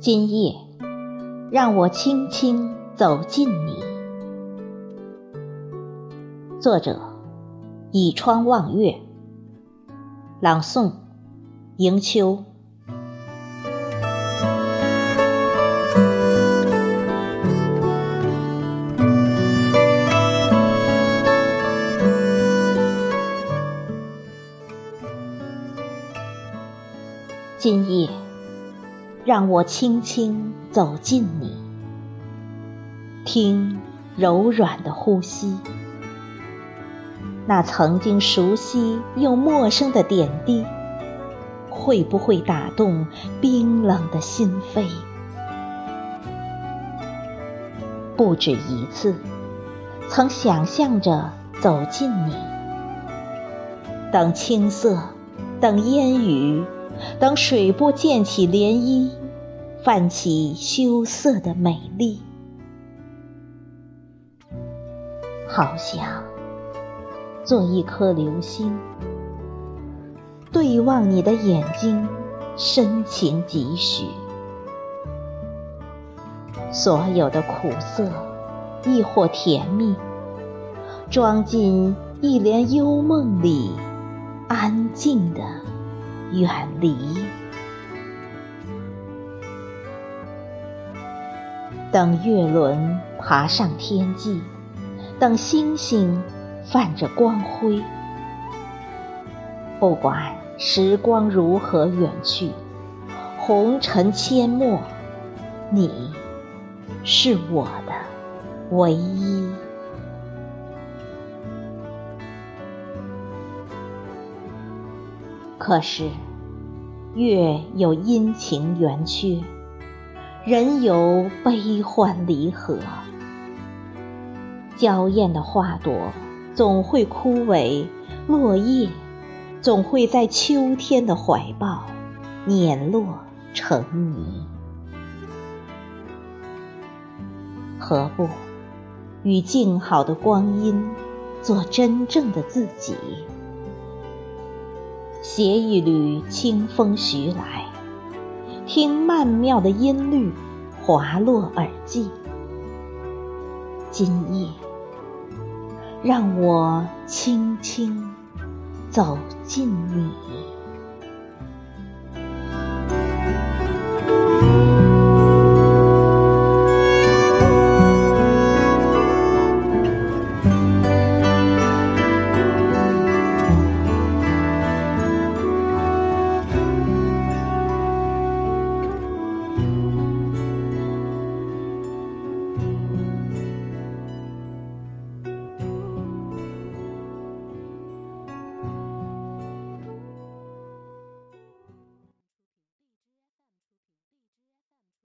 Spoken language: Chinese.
今夜，让我轻轻走近你。作者：倚窗望月。朗诵：迎秋。今夜。让我轻轻走近你，听柔软的呼吸，那曾经熟悉又陌生的点滴，会不会打动冰冷的心扉？不止一次，曾想象着走近你，等青色，等烟雨。等水波溅起涟漪，泛起羞涩的美丽，好想做一颗流星，对望你的眼睛，深情几许。所有的苦涩，亦或甜蜜，装进一帘幽梦里，安静的。远离，等月轮爬上天际，等星星泛着光辉。不管时光如何远去，红尘阡陌，你是我的唯一。可是，月有阴晴圆缺，人有悲欢离合。娇艳的花朵总会枯萎，落叶总会在秋天的怀抱碾落成泥。何不与静好的光阴做真正的自己？携一缕清风徐来，听曼妙的音律滑落耳际。今夜，让我轻轻走进你。